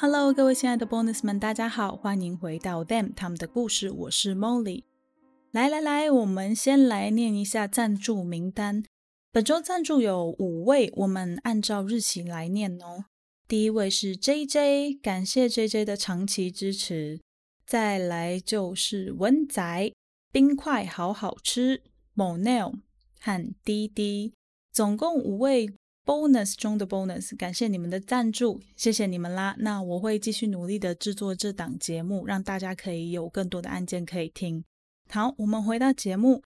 Hello，各位亲爱的 Bonus 们，大家好，欢迎回到 Them 他们的故事。我是 Molly。来来来，我们先来念一下赞助名单。本周赞助有五位，我们按照日期来念哦。第一位是 JJ，感谢 JJ 的长期支持。再来就是文仔，冰块好好吃。Monel 和滴滴，总共五位。Bonus 中的 bonus，感谢你们的赞助，谢谢你们啦。那我会继续努力的制作这档节目，让大家可以有更多的案件可以听。好，我们回到节目，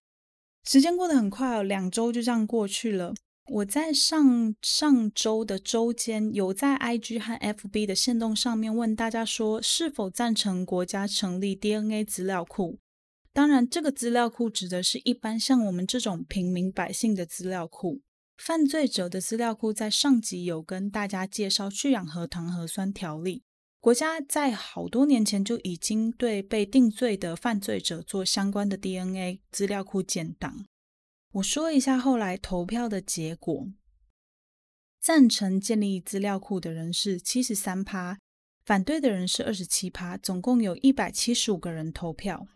时间过得很快哦，两周就这样过去了。我在上上周的周间，有在 IG 和 FB 的线动上面问大家说，是否赞成国家成立 DNA 资料库？当然，这个资料库指的是一般像我们这种平民百姓的资料库。犯罪者的资料库在上集有跟大家介绍去氧核糖核酸条例，国家在好多年前就已经对被定罪的犯罪者做相关的 DNA 资料库建档。我说一下后来投票的结果，赞成建立资料库的人是七十三趴，反对的人是二十七趴，总共有一百七十五个人投票。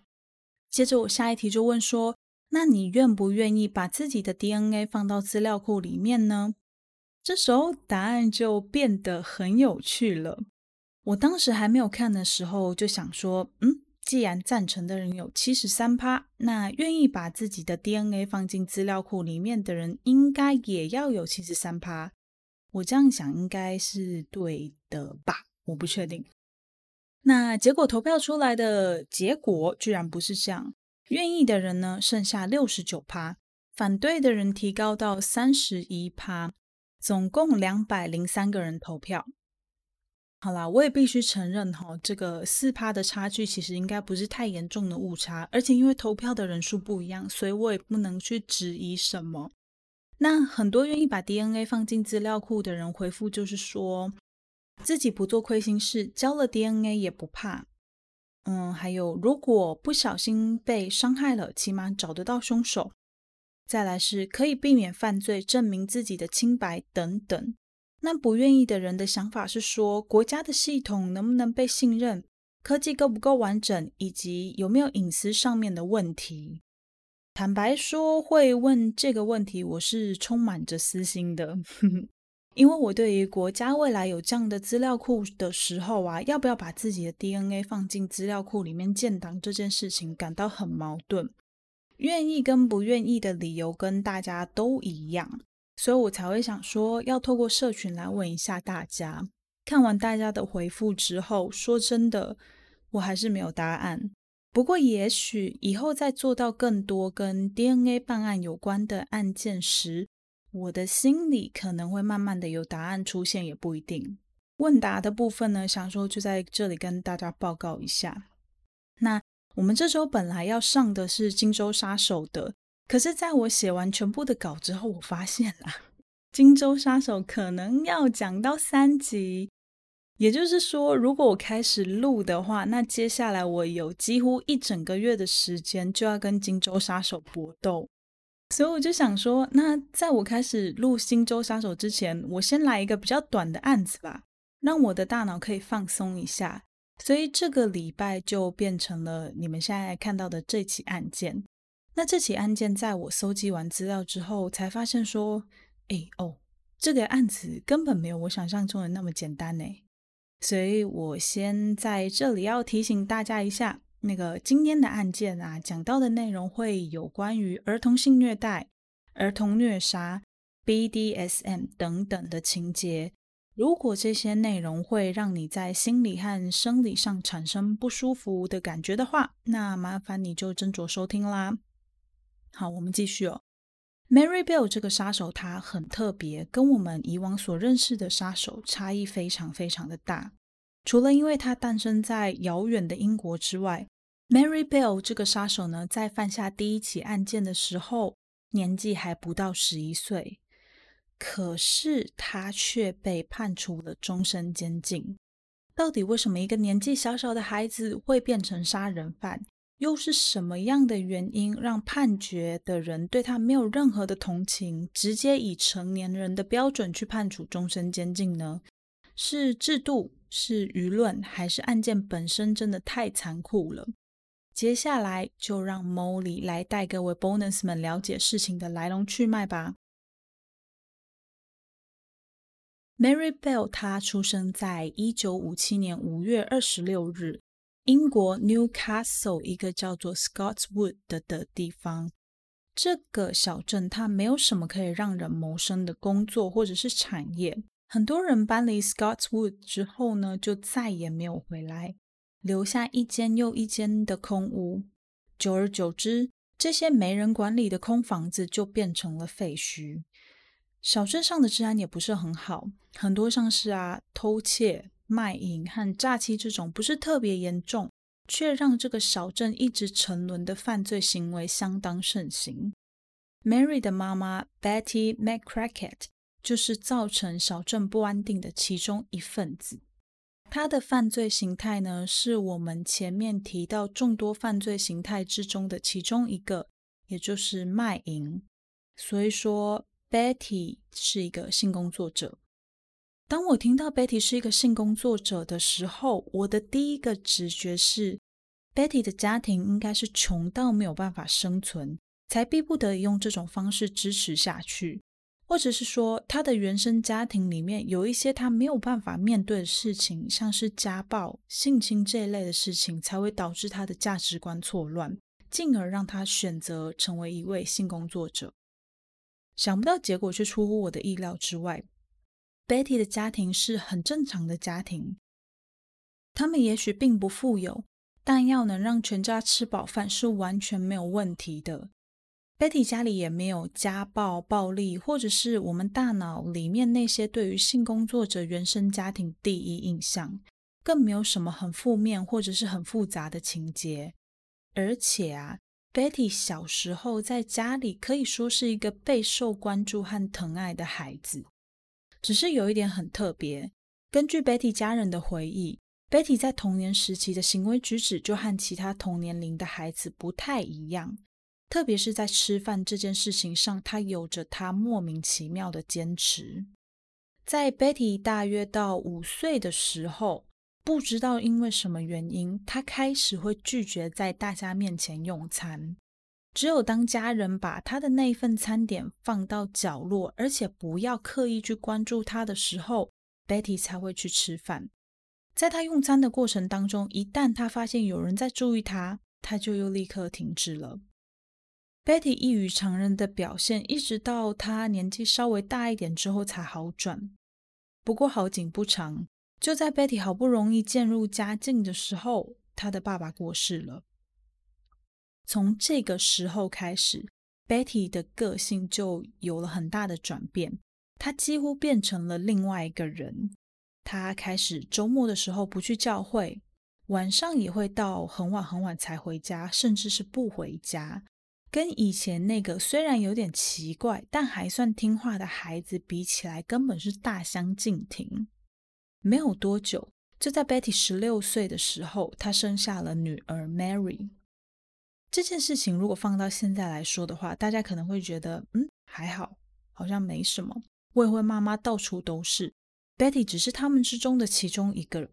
接着我下一题就问说。那你愿不愿意把自己的 DNA 放到资料库里面呢？这时候答案就变得很有趣了。我当时还没有看的时候，就想说，嗯，既然赞成的人有七十三趴，那愿意把自己的 DNA 放进资料库里面的人，应该也要有七十三趴。我这样想应该是对的吧？我不确定。那结果投票出来的结果居然不是这样。愿意的人呢，剩下六十九趴，反对的人提高到三十一趴，总共两百零三个人投票。好啦，我也必须承认哈，这个四趴的差距其实应该不是太严重的误差，而且因为投票的人数不一样，所以我也不能去质疑什么。那很多愿意把 DNA 放进资料库的人回复就是说，自己不做亏心事，交了 DNA 也不怕。嗯，还有，如果不小心被伤害了，起码找得到凶手。再来是可以避免犯罪，证明自己的清白等等。那不愿意的人的想法是说，国家的系统能不能被信任，科技够不够完整，以及有没有隐私上面的问题。坦白说，会问这个问题，我是充满着私心的。因为我对于国家未来有这样的资料库的时候啊，要不要把自己的 DNA 放进资料库里面建档这件事情感到很矛盾，愿意跟不愿意的理由跟大家都一样，所以我才会想说要透过社群来问一下大家。看完大家的回复之后，说真的，我还是没有答案。不过也许以后在做到更多跟 DNA 办案有关的案件时，我的心里可能会慢慢的有答案出现，也不一定。问答的部分呢，想说就在这里跟大家报告一下。那我们这周本来要上的是《荆州杀手》的，可是在我写完全部的稿之后，我发现啊，《荆州杀手》可能要讲到三集，也就是说，如果我开始录的话，那接下来我有几乎一整个月的时间就要跟《荆州杀手》搏斗。所以我就想说，那在我开始录《新州杀手》之前，我先来一个比较短的案子吧，让我的大脑可以放松一下。所以这个礼拜就变成了你们现在看到的这起案件。那这起案件在我搜集完资料之后，才发现说，哎哦，这个案子根本没有我想象中的那么简单呢。所以我先在这里要提醒大家一下。那个今天的案件啊，讲到的内容会有关于儿童性虐待、儿童虐杀、BDSM 等等的情节。如果这些内容会让你在心理和生理上产生不舒服的感觉的话，那麻烦你就斟酌收听啦。好，我们继续哦。Mary Bell 这个杀手，他很特别，跟我们以往所认识的杀手差异非常非常的大。除了因为他诞生在遥远的英国之外，Mary Bell 这个杀手呢，在犯下第一起案件的时候，年纪还不到十一岁，可是他却被判处了终身监禁。到底为什么一个年纪小小的孩子会变成杀人犯？又是什么样的原因让判决的人对他没有任何的同情，直接以成年人的标准去判处终身监禁呢？是制度，是舆论，还是案件本身真的太残酷了？接下来就让 Molly 来带各位 Bonus 们了解事情的来龙去脉吧。Mary Bell 她出生在一九五七年五月二十六日。英国 Newcastle 一个叫做 Scottswood 的的地方，这个小镇它没有什么可以让人谋生的工作或者是产业。很多人搬离 Scottswood 之后呢，就再也没有回来，留下一间又一间的空屋。久而久之，这些没人管理的空房子就变成了废墟。小镇上的治安也不是很好，很多像是啊偷窃。卖淫和诈欺这种不是特别严重，却让这个小镇一直沉沦的犯罪行为相当盛行。Mary 的妈妈 Betty McCracket 就是造成小镇不安定的其中一份子。他的犯罪形态呢，是我们前面提到众多犯罪形态之中的其中一个，也就是卖淫。所以说，Betty 是一个性工作者。当我听到 Betty 是一个性工作者的时候，我的第一个直觉是，Betty 的家庭应该是穷到没有办法生存，才逼不得已用这种方式支持下去，或者是说，他的原生家庭里面有一些他没有办法面对的事情，像是家暴、性侵这一类的事情，才会导致他的价值观错乱，进而让他选择成为一位性工作者。想不到结果却出乎我的意料之外。Betty 的家庭是很正常的家庭，他们也许并不富有，但要能让全家吃饱饭是完全没有问题的。Betty 家里也没有家暴、暴力，或者是我们大脑里面那些对于性工作者原生家庭第一印象，更没有什么很负面或者是很复杂的情节。而且啊，Betty 小时候在家里可以说是一个备受关注和疼爱的孩子。只是有一点很特别，根据 Betty 家人的回忆，Betty 在童年时期的行为举止就和其他同年龄的孩子不太一样，特别是在吃饭这件事情上，他有着他莫名其妙的坚持。在 Betty 大约到五岁的时候，不知道因为什么原因，他开始会拒绝在大家面前用餐。只有当家人把他的那份餐点放到角落，而且不要刻意去关注他的时候，Betty 才会去吃饭。在他用餐的过程当中，一旦他发现有人在注意他，他就又立刻停止了。Betty 异于常人的表现，一直到他年纪稍微大一点之后才好转。不过好景不长，就在 Betty 好不容易渐入佳境的时候，他的爸爸过世了。从这个时候开始，Betty 的个性就有了很大的转变。她几乎变成了另外一个人。她开始周末的时候不去教会，晚上也会到很晚很晚才回家，甚至是不回家。跟以前那个虽然有点奇怪，但还算听话的孩子比起来，根本是大相径庭。没有多久，就在 Betty 十六岁的时候，她生下了女儿 Mary。这件事情如果放到现在来说的话，大家可能会觉得，嗯，还好，好像没什么。未婚妈妈到处都是，Betty 只是他们之中的其中一个。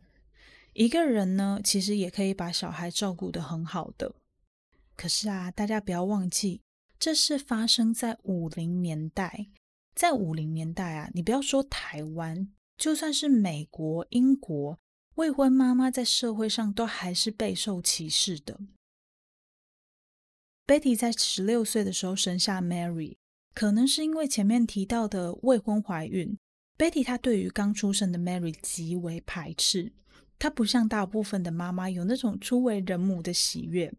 一个人呢，其实也可以把小孩照顾得很好的。可是啊，大家不要忘记，这是发生在五零年代。在五零年代啊，你不要说台湾，就算是美国、英国，未婚妈妈在社会上都还是备受歧视的。Betty 在十六岁的时候生下 Mary，可能是因为前面提到的未婚怀孕，Betty 她对于刚出生的 Mary 极为排斥。她不像大部分的妈妈有那种初为人母的喜悦，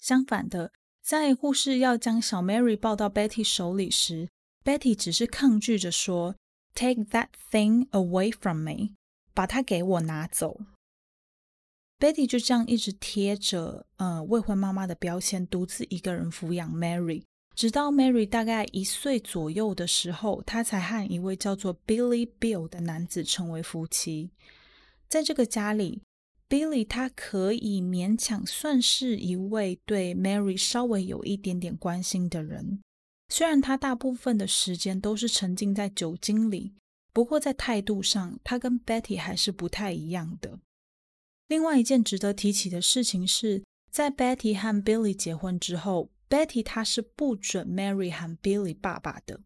相反的在护士要将小 Mary 抱到 Betty 手里时，Betty 只是抗拒着说：“Take that thing away from me，把它给我拿走。” Betty 就这样一直贴着呃未婚妈妈的标签，独自一个人抚养 Mary，直到 Mary 大概一岁左右的时候，她才和一位叫做 Billy Bill 的男子成为夫妻。在这个家里。Billy 他可以勉强算是一位对 Mary 稍微有一点点关心的人，虽然他大部分的时间都是沉浸在酒精里，不过在态度上，他跟 Betty 还是不太一样的。另外一件值得提起的事情是，在 Betty 和 Billy 结婚之后，Betty 他是不准 Mary 喊 Billy 爸爸的，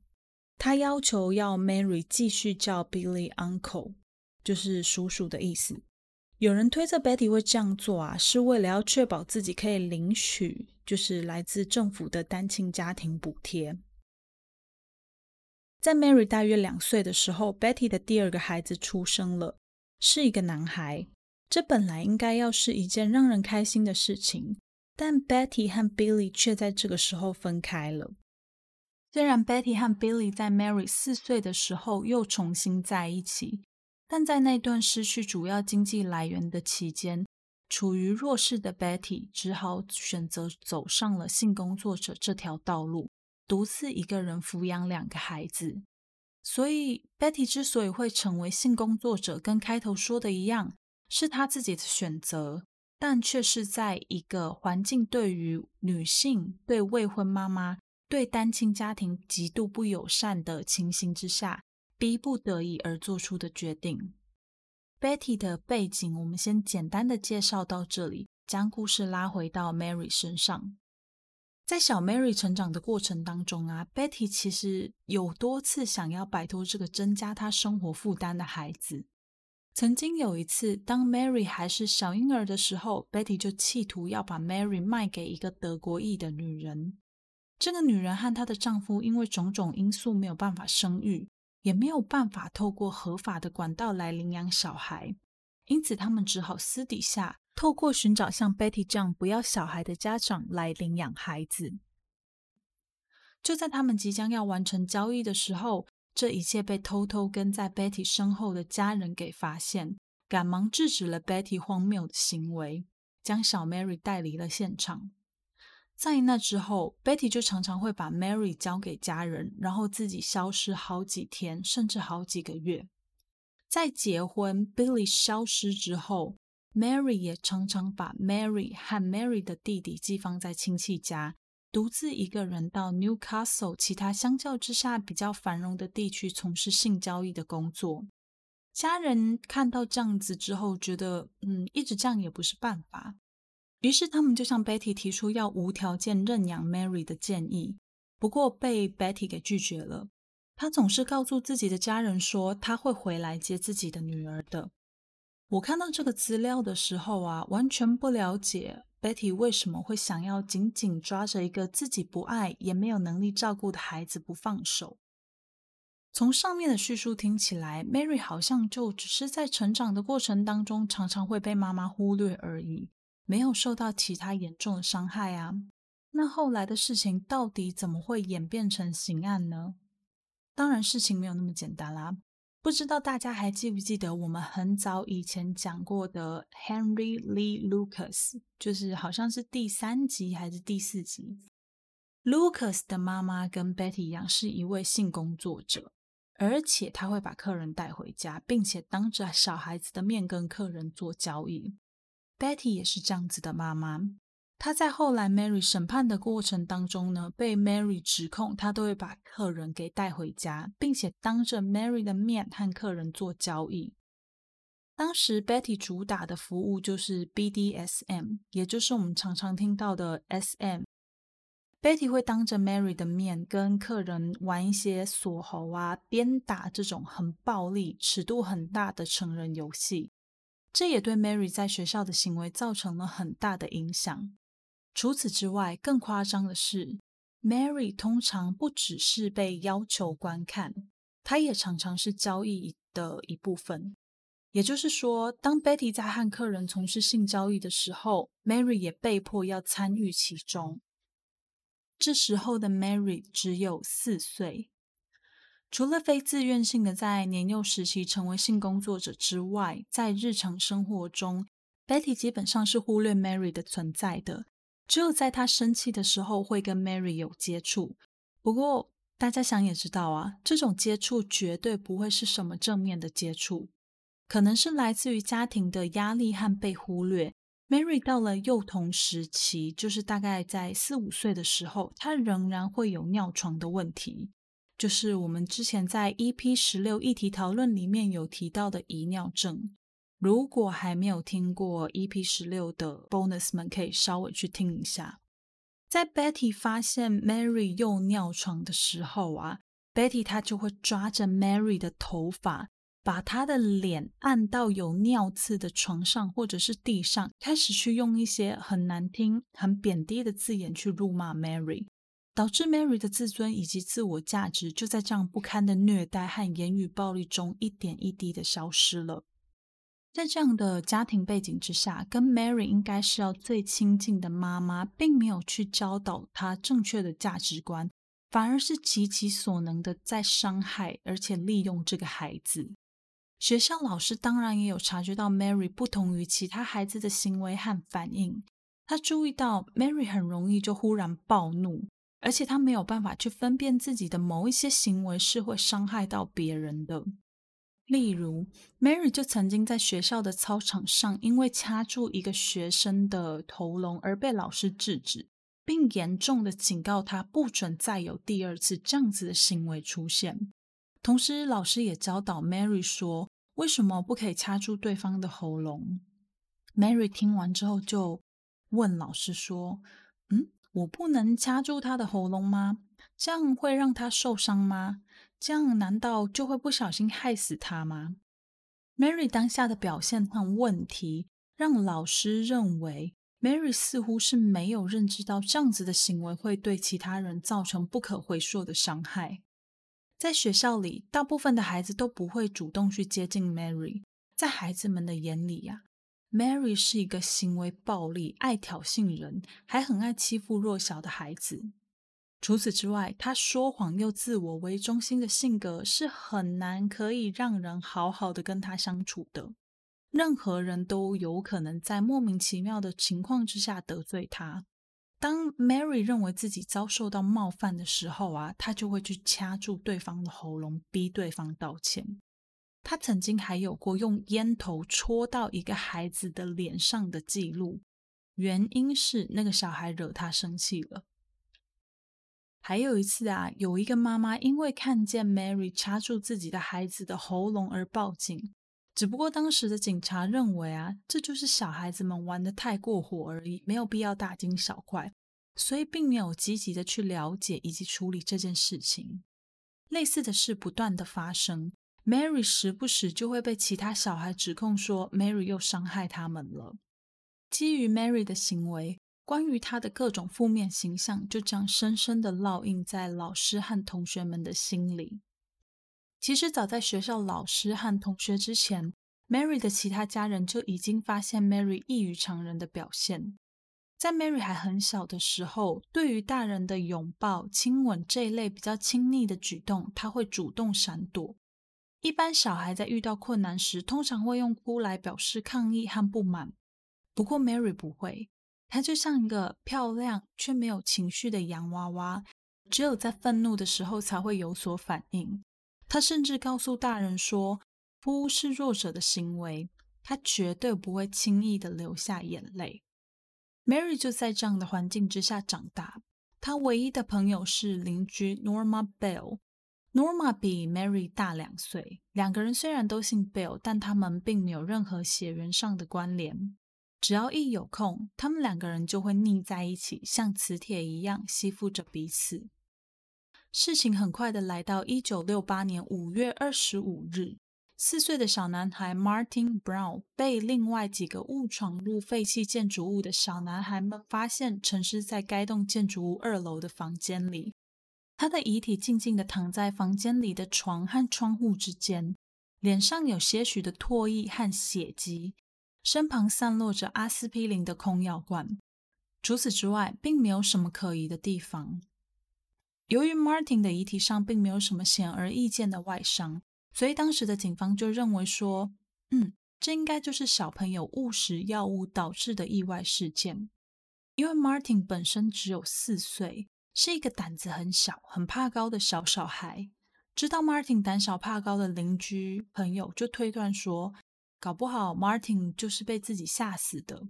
他要求要 Mary 继续叫 Billy Uncle，就是叔叔的意思。有人推测 Betty 会这样做啊，是为了要确保自己可以领取就是来自政府的单亲家庭补贴。在 Mary 大约两岁的时候，Betty 的第二个孩子出生了，是一个男孩。这本来应该要是一件让人开心的事情，但 Betty 和 Billy 却在这个时候分开了。虽然 Betty 和 Billy 在 Mary 四岁的时候又重新在一起。但在那段失去主要经济来源的期间，处于弱势的 Betty 只好选择走上了性工作者这条道路，独自一个人抚养两个孩子。所以，Betty 之所以会成为性工作者，跟开头说的一样，是她自己的选择，但却是在一个环境对于女性、对未婚妈妈、对单亲家庭极度不友善的情形之下。逼不得已而做出的决定。Betty 的背景，我们先简单的介绍到这里，将故事拉回到 Mary 身上。在小 Mary 成长的过程当中啊，Betty 其实有多次想要摆脱这个增加她生活负担的孩子。曾经有一次，当 Mary 还是小婴儿的时候，Betty 就企图要把 Mary 卖给一个德国裔的女人。这个女人和她的丈夫因为种种因素没有办法生育。也没有办法透过合法的管道来领养小孩，因此他们只好私底下透过寻找像 Betty 这样不要小孩的家长来领养孩子。就在他们即将要完成交易的时候，这一切被偷偷跟在 Betty 身后的家人给发现，赶忙制止了 Betty 荒谬的行为，将小 Mary 带离了现场。在那之后，Betty 就常常会把 Mary 交给家人，然后自己消失好几天，甚至好几个月。在结婚，Billy 消失之后，Mary 也常常把 Mary 和 Mary 的弟弟寄放在亲戚家，独自一个人到 Newcastle 其他相较之下比较繁荣的地区从事性交易的工作。家人看到这样子之后，觉得嗯，一直这样也不是办法。于是他们就向 Betty 提出要无条件认养 Mary 的建议，不过被 Betty 给拒绝了。他总是告诉自己的家人说他会回来接自己的女儿的。我看到这个资料的时候啊，完全不了解 Betty 为什么会想要紧紧抓着一个自己不爱也没有能力照顾的孩子不放手。从上面的叙述听起来，Mary 好像就只是在成长的过程当中常常会被妈妈忽略而已。没有受到其他严重的伤害啊？那后来的事情到底怎么会演变成刑案呢？当然，事情没有那么简单啦。不知道大家还记不记得我们很早以前讲过的 Henry Lee Lucas，就是好像是第三集还是第四集。Lucas 的妈妈跟 Betty 一样，是一位性工作者，而且他会把客人带回家，并且当着小孩子的面跟客人做交易。Betty 也是这样子的妈妈，她在后来 Mary 审判的过程当中呢，被 Mary 指控，她都会把客人给带回家，并且当着 Mary 的面和客人做交易。当时 Betty 主打的服务就是 BDSM，也就是我们常常听到的 SM。Betty 会当着 Mary 的面跟客人玩一些锁喉啊、鞭打这种很暴力、尺度很大的成人游戏。这也对 Mary 在学校的行为造成了很大的影响。除此之外，更夸张的是，Mary 通常不只是被要求观看，她也常常是交易的一部分。也就是说，当 Betty 在和客人从事性交易的时候，Mary 也被迫要参与其中。这时候的 Mary 只有四岁。除了非自愿性的在年幼时期成为性工作者之外，在日常生活中，Betty 基本上是忽略 Mary 的存在的。只有在她生气的时候会跟 Mary 有接触。不过大家想也知道啊，这种接触绝对不会是什么正面的接触，可能是来自于家庭的压力和被忽略。Mary 到了幼童时期，就是大概在四五岁的时候，她仍然会有尿床的问题。就是我们之前在 EP 十六议题讨论里面有提到的遗尿症。如果还没有听过 EP 十六的 bonus 们，可以稍微去听一下。在 Betty 发现 Mary 又尿床的时候啊，Betty 她就会抓着 Mary 的头发，把她的脸按到有尿渍的床上或者是地上，开始去用一些很难听、很贬低的字眼去辱骂 Mary。导致 Mary 的自尊以及自我价值就在这样不堪的虐待和言语暴力中一点一滴的消失了。在这样的家庭背景之下，跟 Mary 应该是要最亲近的妈妈，并没有去教导她正确的价值观，反而是极其所能的在伤害而且利用这个孩子。学校老师当然也有察觉到 Mary 不同于其他孩子的行为和反应，他注意到 Mary 很容易就忽然暴怒。而且他没有办法去分辨自己的某一些行为是会伤害到别人的。例如，Mary 就曾经在学校的操场上，因为掐住一个学生的喉咙而被老师制止，并严重的警告他不准再有第二次这样子的行为出现。同时，老师也教导 Mary 说，为什么不可以掐住对方的喉咙。Mary 听完之后就问老师说：“？”我不能掐住他的喉咙吗？这样会让他受伤吗？这样难道就会不小心害死他吗？Mary 当下的表现和问题，让老师认为 Mary 似乎是没有认知到这样子的行为会对其他人造成不可回溯的伤害。在学校里，大部分的孩子都不会主动去接近 Mary，在孩子们的眼里呀。Mary 是一个行为暴力、爱挑衅人，还很爱欺负弱小的孩子。除此之外，他说谎又自我为中心的性格是很难可以让人好好的跟他相处的。任何人都有可能在莫名其妙的情况之下得罪他。当 Mary 认为自己遭受到冒犯的时候啊，他就会去掐住对方的喉咙，逼对方道歉。他曾经还有过用烟头戳到一个孩子的脸上的记录，原因是那个小孩惹他生气了。还有一次啊，有一个妈妈因为看见 Mary 掐住自己的孩子的喉咙而报警，只不过当时的警察认为啊，这就是小孩子们玩的太过火而已，没有必要大惊小怪，所以并没有积极的去了解以及处理这件事情。类似的事不断的发生。Mary 时不时就会被其他小孩指控说 Mary 又伤害他们了。基于 Mary 的行为，关于她的各种负面形象就这样深深的烙印在老师和同学们的心里。其实早在学校老师和同学之前，Mary 的其他家人就已经发现 Mary 异于常人的表现。在 Mary 还很小的时候，对于大人的拥抱、亲吻这一类比较亲昵的举动，他会主动闪躲。一般小孩在遇到困难时，通常会用哭来表示抗议和不满。不过 Mary 不会，她就像一个漂亮却没有情绪的洋娃娃，只有在愤怒的时候才会有所反应。她甚至告诉大人说，哭是弱者的行为，她绝对不会轻易的流下眼泪。Mary 就在这样的环境之下长大，她唯一的朋友是邻居 Norma Bell。Norma 比 Mary 大两岁，两个人虽然都姓 Bill，但他们并没有任何血缘上的关联。只要一有空，他们两个人就会腻在一起，像磁铁一样吸附着彼此。事情很快的来到一九六八年五月二十五日，四岁的小男孩 Martin Brown 被另外几个误闯入废弃建筑物的小男孩们发现，沉尸在该栋建筑物二楼的房间里。他的遗体静静地躺在房间里的床和窗户之间，脸上有些许的唾液和血迹，身旁散落着阿司匹林的空药罐。除此之外，并没有什么可疑的地方。由于 Martin 的遗体上并没有什么显而易见的外伤，所以当时的警方就认为说，嗯，这应该就是小朋友误食药物导致的意外事件。因为 Martin 本身只有四岁，是一个胆子很小、很怕高的小小孩。知道 Martin 胆小怕高的邻居朋友就推断说，搞不好 Martin 就是被自己吓死的。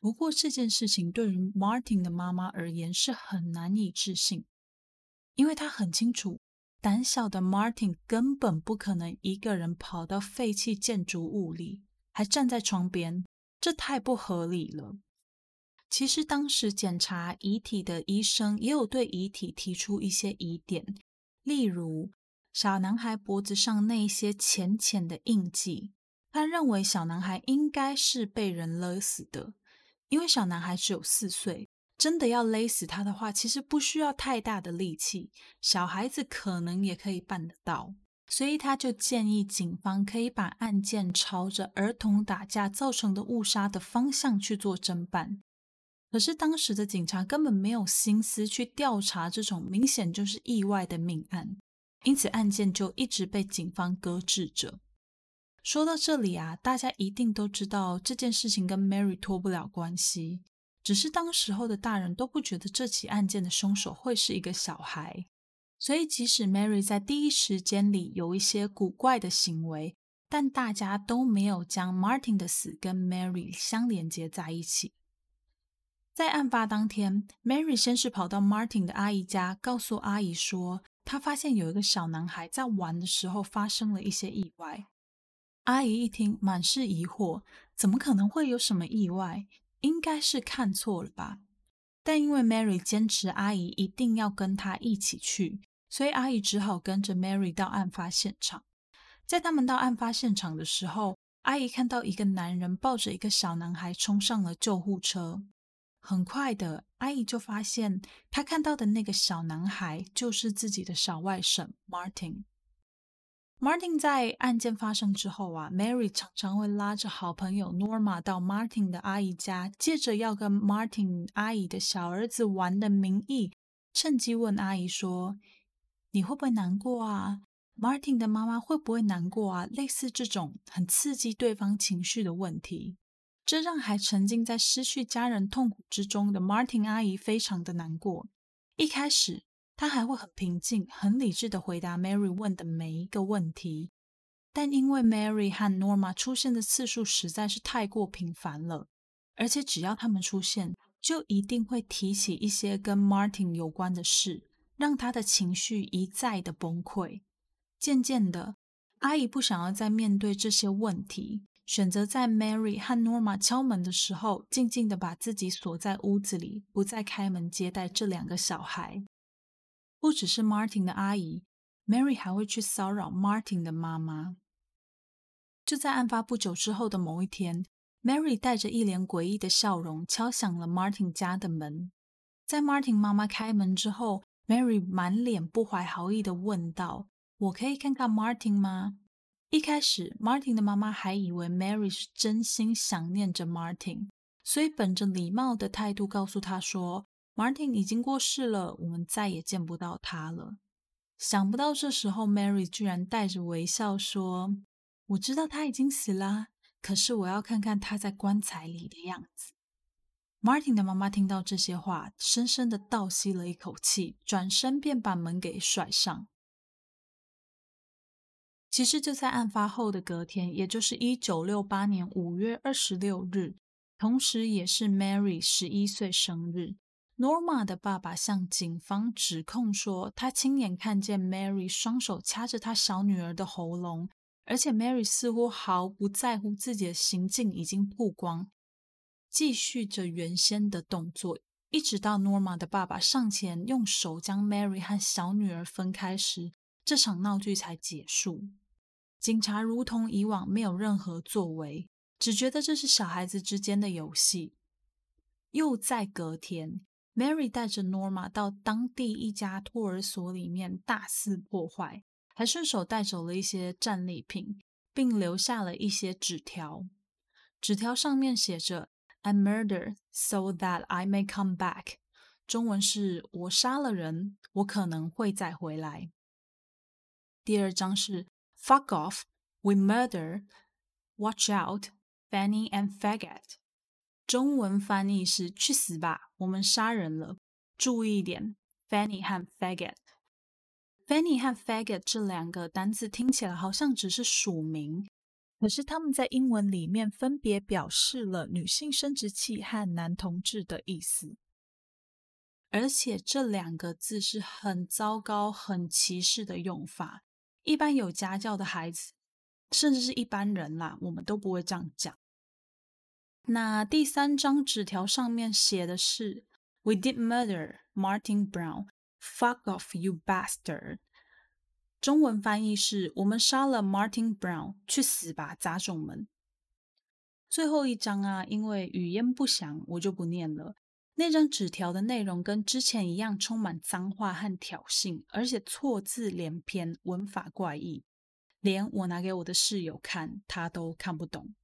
不过这件事情对于 Martin 的妈妈而言是很难以置信，因为她很清楚，胆小的 Martin 根本不可能一个人跑到废弃建筑物里，还站在床边，这太不合理了。其实当时检查遗体的医生也有对遗体提出一些疑点，例如小男孩脖子上那些浅浅的印记，他认为小男孩应该是被人勒死的，因为小男孩只有四岁，真的要勒死他的话，其实不需要太大的力气，小孩子可能也可以办得到，所以他就建议警方可以把案件朝着儿童打架造成的误杀的方向去做侦办。可是当时的警察根本没有心思去调查这种明显就是意外的命案，因此案件就一直被警方搁置着。说到这里啊，大家一定都知道这件事情跟 Mary 脱不了关系，只是当时候的大人都不觉得这起案件的凶手会是一个小孩，所以即使 Mary 在第一时间里有一些古怪的行为，但大家都没有将 Martin 的死跟 Mary 相连接在一起。在案发当天，Mary 先是跑到 Martin 的阿姨家，告诉阿姨说，她发现有一个小男孩在玩的时候发生了一些意外。阿姨一听，满是疑惑，怎么可能会有什么意外？应该是看错了吧？但因为 Mary 坚持阿姨一定要跟她一起去，所以阿姨只好跟着 Mary 到案发现场。在他们到案发现场的时候，阿姨看到一个男人抱着一个小男孩冲上了救护车。很快的，阿姨就发现她看到的那个小男孩就是自己的小外甥 Martin。Martin 在案件发生之后啊，Mary 常常会拉着好朋友 Norma 到 Martin 的阿姨家，借着要跟 Martin 阿姨的小儿子玩的名义，趁机问阿姨说：“你会不会难过啊？Martin 的妈妈会不会难过啊？”类似这种很刺激对方情绪的问题。这让还沉浸在失去家人痛苦之中的 Martin 阿姨非常的难过。一开始，她还会很平静、很理智的回答 Mary 问的每一个问题，但因为 Mary 和 Norma 出现的次数实在是太过频繁了，而且只要他们出现，就一定会提起一些跟 Martin 有关的事，让他的情绪一再的崩溃。渐渐的，阿姨不想要再面对这些问题。选择在 Mary 和 Norma 敲门的时候，静静的把自己锁在屋子里，不再开门接待这两个小孩。不只是 Martin 的阿姨，Mary 还会去骚扰 Martin 的妈妈。就在案发不久之后的某一天，Mary 带着一脸诡异的笑容敲响了 Martin 家的门。在 Martin 妈妈开门之后，Mary 满脸不怀好意的问道：“我可以看看 Martin 吗？”一开始，Martin 的妈妈还以为 Mary 是真心想念着 Martin，所以本着礼貌的态度告诉他说：“Martin 已经过世了，我们再也见不到他了。”想不到这时候，Mary 居然带着微笑说：“我知道他已经死了，可是我要看看他在棺材里的样子。”Martin 的妈妈听到这些话，深深的倒吸了一口气，转身便把门给甩上。其实就在案发后的隔天，也就是一九六八年五月二十六日，同时也是 Mary 十一岁生日。Norma 的爸爸向警方指控说，他亲眼看见 Mary 双手掐着他小女儿的喉咙，而且 Mary 似乎毫不在乎自己的行径已经曝光，继续着原先的动作，一直到 Norma 的爸爸上前用手将 Mary 和小女儿分开时，这场闹剧才结束。警察如同以往没有任何作为，只觉得这是小孩子之间的游戏。又在隔天，Mary 带着 Norma 到当地一家托儿所里面大肆破坏，还顺手带走了一些战利品，并留下了一些纸条。纸条上面写着：“I murder so that I may come back。”中文是我杀了人，我可能会再回来。第二章是 Fuck off, we murder, watch out, Fanny and faggot。中文翻译是去死吧，我们杀人了，注意一点，Fanny 和 faggot。Fanny 和 faggot 这两个单词听起来好像只是署名，可是他们在英文里面分别表示了女性生殖器和男同志的意思。而且这两个字是很糟糕、很歧视的用法。一般有家教的孩子，甚至是一般人啦，我们都不会这样讲。那第三张纸条上面写的是：“We did murder Martin Brown. Fuck off, you bastard。”中文翻译是：“我们杀了 Martin Brown，去死吧，杂种们。”最后一张啊，因为语言不详，我就不念了。那张纸条的内容跟之前一样，充满脏话和挑衅，而且错字连篇，文法怪异，连我拿给我的室友看，他都看不懂。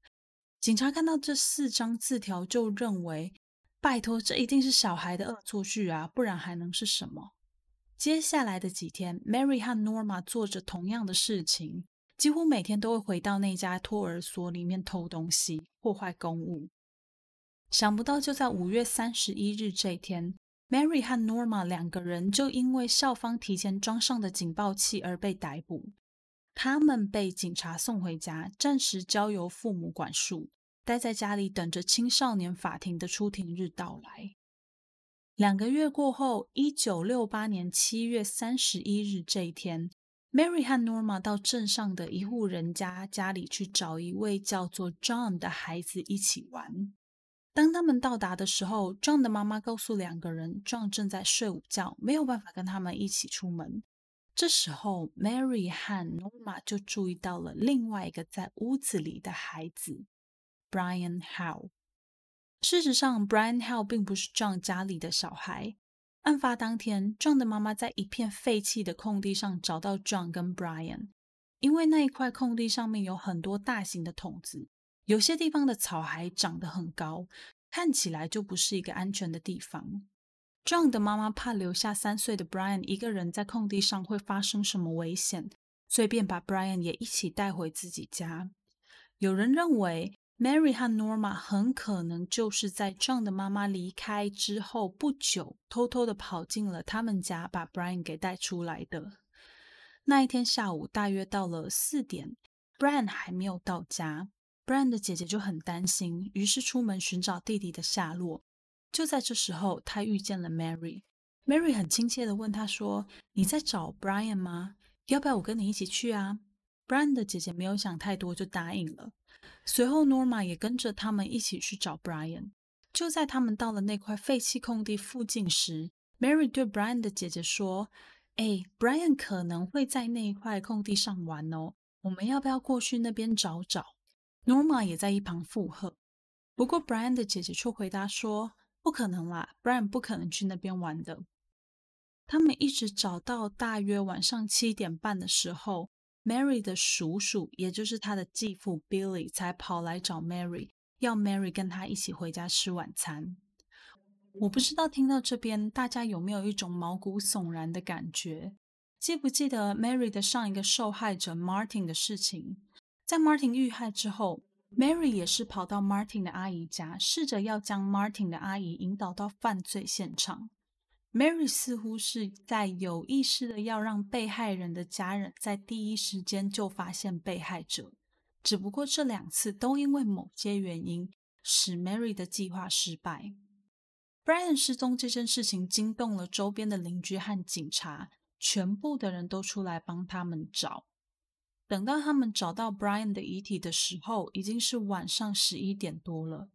警察看到这四张字条，就认为：拜托，这一定是小孩的恶作剧啊，不然还能是什么？接下来的几天，Mary 和 Norma 做着同样的事情，几乎每天都会回到那家托儿所里面偷东西，破坏公物。想不到，就在五月三十一日这一天，Mary 和 Norma 两个人就因为校方提前装上的警报器而被逮捕。他们被警察送回家，暂时交由父母管束，待在家里等着青少年法庭的出庭日到来。两个月过后，一九六八年七月三十一日这一天，Mary 和 Norma 到镇上的一户人家家里去找一位叫做 John 的孩子一起玩。当他们到达的时候，John 的妈妈告诉两个人，John 正在睡午觉，没有办法跟他们一起出门。这时候，Mary 和 Norma 就注意到了另外一个在屋子里的孩子，Brian Howe。事实上，Brian Howe 并不是壮家里的小孩。案发当天，John 的妈妈在一片废弃的空地上找到 John 跟 Brian，因为那一块空地上面有很多大型的桶子。有些地方的草还长得很高，看起来就不是一个安全的地方。John 的妈妈怕留下三岁的 Brian 一个人在空地上会发生什么危险，所以便把 Brian 也一起带回自己家。有人认为 Mary 和 Norma 很可能就是在 John 的妈妈离开之后不久，偷偷的跑进了他们家，把 Brian 给带出来的。那一天下午，大约到了四点，Brian 还没有到家。Bran 的姐姐就很担心，于是出门寻找弟弟的下落。就在这时候，他遇见了 Mary。Mary 很亲切的问他说：“你在找 Brian 吗？要不要我跟你一起去啊？”Brian 的姐姐没有想太多，就答应了。随后，Norma 也跟着他们一起去找 Brian。就在他们到了那块废弃空地附近时，Mary 对 Brian 的姐姐说：“哎，Brian 可能会在那一块空地上玩哦，我们要不要过去那边找找？” Norma 也在一旁附和，不过 Brian 的姐姐却回答说：“不可能啦，Brian 不可能去那边玩的。”他们一直找到大约晚上七点半的时候，Mary 的叔叔，也就是他的继父 Billy，才跑来找 Mary，要 Mary 跟他一起回家吃晚餐。我不知道听到这边大家有没有一种毛骨悚然的感觉？记不记得 Mary 的上一个受害者 Martin 的事情？在 Martin 遇害之后，Mary 也是跑到 Martin 的阿姨家，试着要将 Martin 的阿姨引导到犯罪现场。Mary 似乎是在有意识的要让被害人的家人在第一时间就发现被害者，只不过这两次都因为某些原因使 Mary 的计划失败。Brian 失踪这件事情惊动了周边的邻居和警察，全部的人都出来帮他们找。等到他们找到 Brian 的遗体的时候，已经是晚上十一点多了。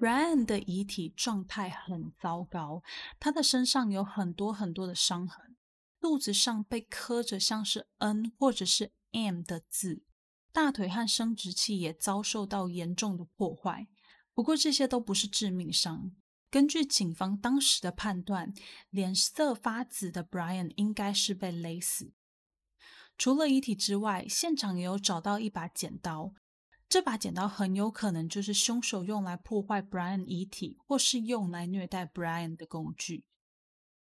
Brian 的遗体状态很糟糕，他的身上有很多很多的伤痕，肚子上被刻着像是 N 或者是 M 的字，大腿和生殖器也遭受到严重的破坏。不过这些都不是致命伤。根据警方当时的判断，脸色发紫的 Brian 应该是被勒死。除了遗体之外，现场也有找到一把剪刀。这把剪刀很有可能就是凶手用来破坏 Brian 遗体，或是用来虐待 Brian 的工具。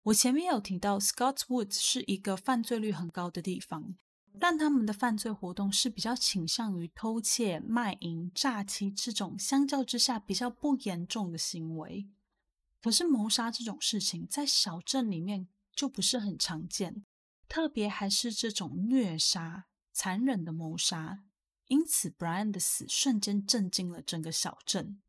我前面有提到，Scottswood 是一个犯罪率很高的地方，但他们的犯罪活动是比较倾向于偷窃、卖淫、诈欺这种相较之下比较不严重的行为。可是谋杀这种事情在小镇里面就不是很常见，特别还是这种虐杀、残忍的谋杀。因此，Brian 的死瞬间震惊了整个小镇，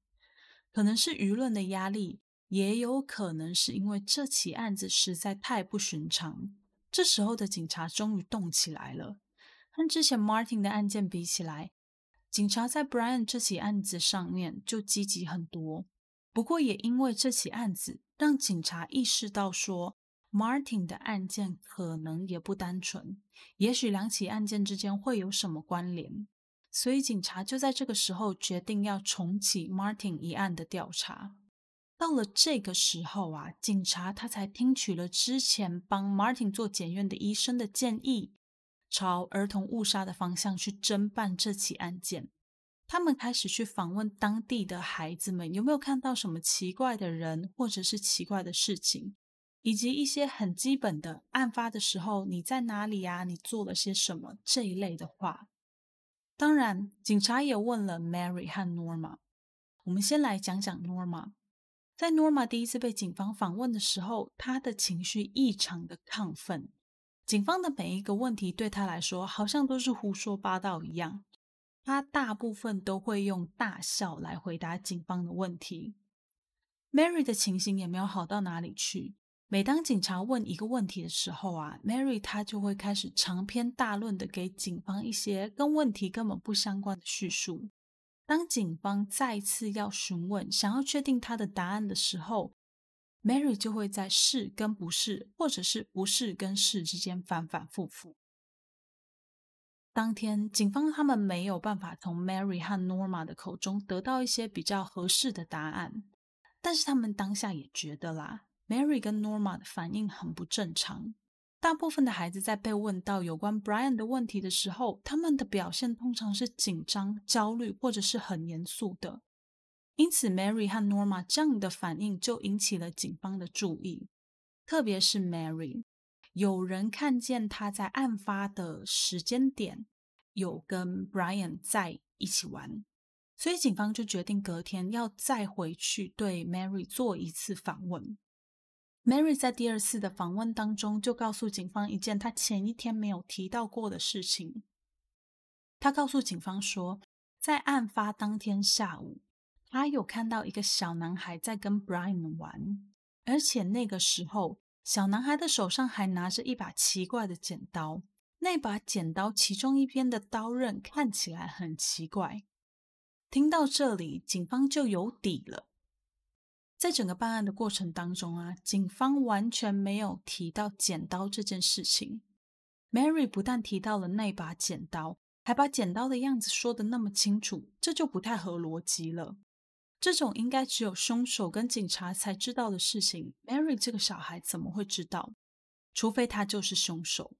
可能是舆论的压力。也有可能是因为这起案子实在太不寻常，这时候的警察终于动起来了。和之前 Martin 的案件比起来，警察在 Brian 这起案子上面就积极很多。不过，也因为这起案子，让警察意识到说，Martin 的案件可能也不单纯，也许两起案件之间会有什么关联。所以，警察就在这个时候决定要重启 Martin 一案的调查。到了这个时候啊，警察他才听取了之前帮 Martin 做检验的医生的建议，朝儿童误杀的方向去侦办这起案件。他们开始去访问当地的孩子们，有没有看到什么奇怪的人，或者是奇怪的事情，以及一些很基本的案发的时候你在哪里呀？你做了些什么这一类的话。当然，警察也问了 Mary 和 Norma。我们先来讲讲 Norma。在 Norma 第一次被警方访问的时候，她的情绪异常的亢奋。警方的每一个问题对她来说，好像都是胡说八道一样。她大部分都会用大笑来回答警方的问题。Mary 的情形也没有好到哪里去。每当警察问一个问题的时候啊，Mary 她就会开始长篇大论的给警方一些跟问题根本不相关的叙述。当警方再次要询问、想要确定他的答案的时候，Mary 就会在是跟不是，或者是不是跟是之间反反复复。当天，警方他们没有办法从 Mary 和 Norma 的口中得到一些比较合适的答案，但是他们当下也觉得啦，Mary 跟 Norma 的反应很不正常。大部分的孩子在被问到有关 Brian 的问题的时候，他们的表现通常是紧张、焦虑，或者是很严肃的。因此，Mary 和 Norma 这样的反应就引起了警方的注意。特别是 Mary，有人看见他在案发的时间点有跟 Brian 在一起玩，所以警方就决定隔天要再回去对 Mary 做一次访问。Mary 在第二次的访问当中，就告诉警方一件她前一天没有提到过的事情。她告诉警方说，在案发当天下午，她有看到一个小男孩在跟 Brian 玩，而且那个时候，小男孩的手上还拿着一把奇怪的剪刀。那把剪刀其中一边的刀刃看起来很奇怪。听到这里，警方就有底了。在整个办案的过程当中啊，警方完全没有提到剪刀这件事情。Mary 不但提到了那把剪刀，还把剪刀的样子说的那么清楚，这就不太合逻辑了。这种应该只有凶手跟警察才知道的事情，Mary 这个小孩怎么会知道？除非他就是凶手。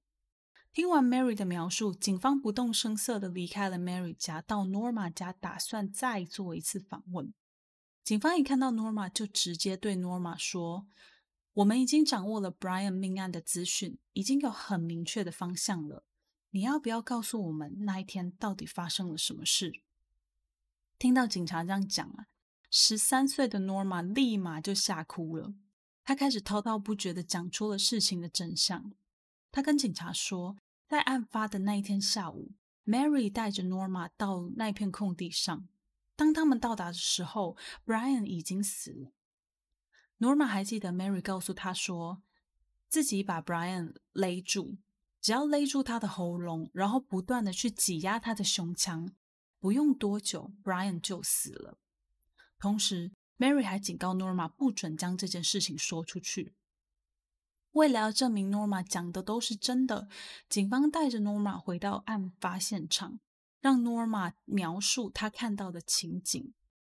听完 Mary 的描述，警方不动声色的离开了 Mary 家，到 Norma 家，打算再做一次访问。警方一看到 Norma，就直接对 Norma 说：“我们已经掌握了 Brian 命案的资讯，已经有很明确的方向了。你要不要告诉我们那一天到底发生了什么事？”听到警察这样讲啊，十三岁的 Norma 立马就吓哭了。他开始滔滔不绝的讲出了事情的真相。他跟警察说，在案发的那一天下午，Mary 带着 Norma 到那片空地上。当他们到达的时候，Brian 已经死了。Norma 还记得 Mary 告诉他说，自己把 Brian 勒住，只要勒住他的喉咙，然后不断的去挤压他的胸腔，不用多久，Brian 就死了。同时，Mary 还警告 Norma 不准将这件事情说出去。为了要证明 Norma 讲的都是真的，警方带着 Norma 回到案发现场。让 Norma 描述他看到的情景。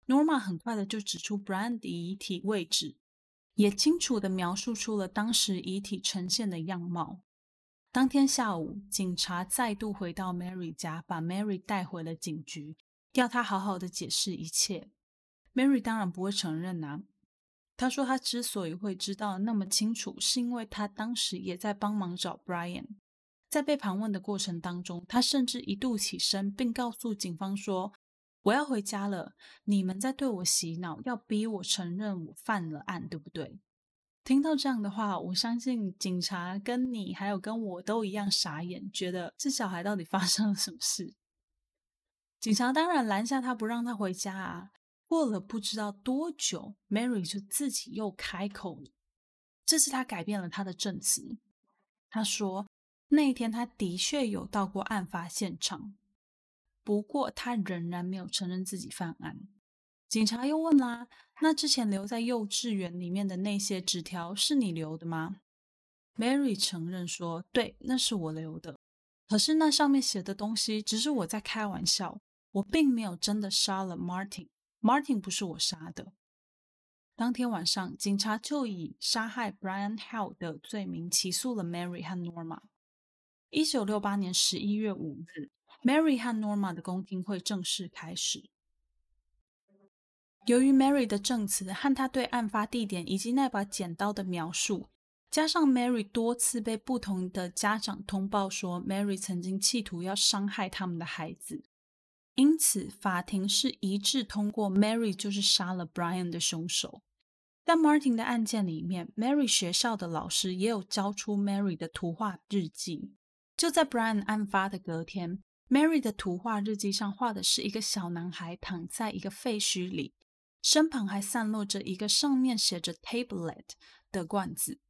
Norma 很快的就指出 Brian 的遗体位置，也清楚的描述出了当时遗体呈现的样貌。当天下午，警察再度回到 Mary 家，把 Mary 带回了警局，要他好好的解释一切。Mary 当然不会承认啊。他说他之所以会知道那么清楚，是因为他当时也在帮忙找 Brian。在被盘问的过程当中，他甚至一度起身，并告诉警方说：“我要回家了，你们在对我洗脑，要逼我承认我犯了案，对不对？”听到这样的话，我相信警察跟你还有跟我都一样傻眼，觉得这小孩到底发生了什么事？警察当然拦下他，不让他回家啊。过了不知道多久，Mary 就自己又开口了。这次他改变了他的证词，他说那一天他的确有到过案发现场，不过他仍然没有承认自己犯案。警察又问啦：“那之前留在幼稚园里面的那些纸条是你留的吗？”Mary 承认说：“对，那是我留的。可是那上面写的东西只是我在开玩笑，我并没有真的杀了 Martin。Martin 不是我杀的。”当天晚上，警察就以杀害 Brian Hall 的罪名起诉了 Mary 和 Norma。一九六八年十一月五日，Mary 和 Norma 的公听会正式开始。由于 Mary 的证词和她对案发地点以及那把剪刀的描述，加上 Mary 多次被不同的家长通报说 Mary 曾经企图要伤害他们的孩子，因此法庭是一致通过 Mary 就是杀了 Brian 的凶手。在 Martin 的案件里面，Mary 学校的老师也有交出 Mary 的图画日记。就在 Brian 案发的隔天，Mary 的图画日记上画的是一个小男孩躺在一个废墟里。身旁还散落着一个上面写着 “tablet” 的罐子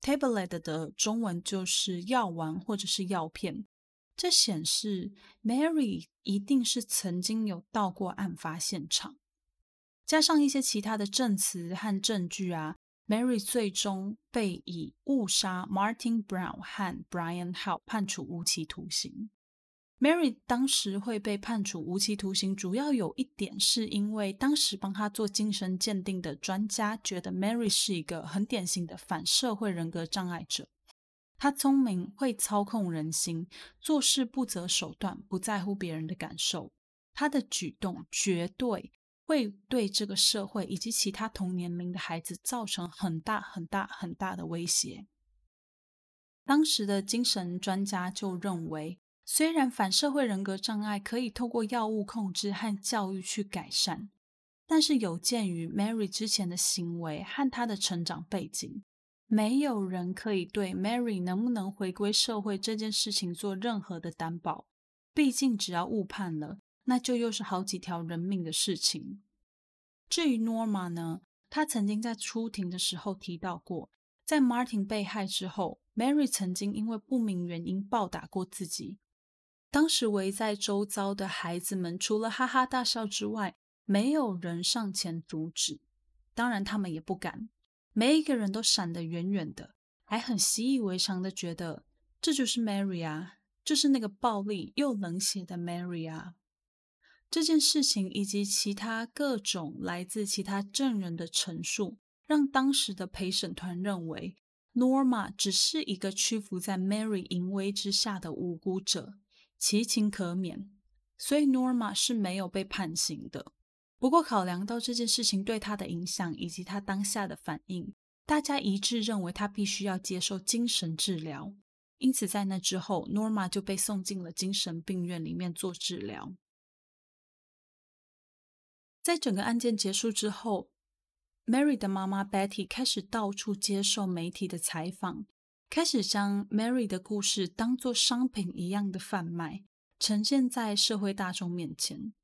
，“tablet” 的中文就是药丸或者是药片。这显示 Mary 一定是曾经有到过案发现场。加上一些其他的证词和证据啊，Mary 最终被以误杀 Martin Brown 和 Brian Hall 判处无期徒刑。Mary 当时会被判处无期徒刑，主要有一点是因为当时帮他做精神鉴定的专家觉得 Mary 是一个很典型的反社会人格障碍者。他聪明，会操控人心，做事不择手段，不在乎别人的感受。他的举动绝对会对这个社会以及其他同年龄的孩子造成很大很大很大的威胁。当时的精神专家就认为。虽然反社会人格障碍可以透过药物控制和教育去改善，但是有鉴于 Mary 之前的行为和她的成长背景，没有人可以对 Mary 能不能回归社会这件事情做任何的担保。毕竟只要误判了，那就又是好几条人命的事情。至于 Norma 呢，她曾经在出庭的时候提到过，在 Martin 被害之后，Mary 曾经因为不明原因暴打过自己。当时围在周遭的孩子们，除了哈哈大笑之外，没有人上前阻止。当然，他们也不敢。每一个人都闪得远远的，还很习以为常的觉得这就是 Mary 啊，就是那个暴力又冷血的 Mary 啊。这件事情以及其他各种来自其他证人的陈述，让当时的陪审团认为 Norma 只是一个屈服在 Mary 淫威之下的无辜者。其情可免，所以 Norma 是没有被判刑的。不过，考量到这件事情对他的影响以及他当下的反应，大家一致认为他必须要接受精神治疗。因此，在那之后，Norma 就被送进了精神病院里面做治疗。在整个案件结束之后，Mary 的妈妈 Betty 开始到处接受媒体的采访。开始将 Mary 的故事当作商品一样的贩卖，呈现在社会大众面前。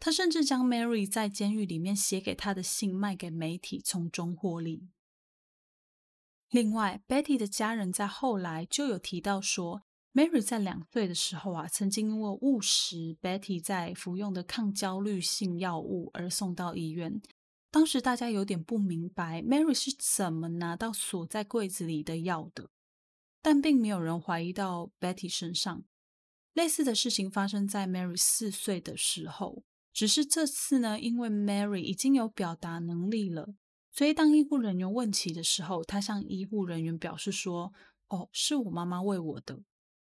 他甚至将 Mary 在监狱里面写给他的信卖给媒体，从中获利。另外，Betty 的家人在后来就有提到说，Mary 在两岁的时候啊，曾经因为误食 Betty 在服用的抗焦虑性药物而送到医院。当时大家有点不明白，Mary 是怎么拿到锁在柜子里的药的。但并没有人怀疑到 Betty 身上。类似的事情发生在 Mary 四岁的时候，只是这次呢，因为 Mary 已经有表达能力了，所以当医护人员问起的时候，她向医护人员表示说：“哦，是我妈妈喂我的。”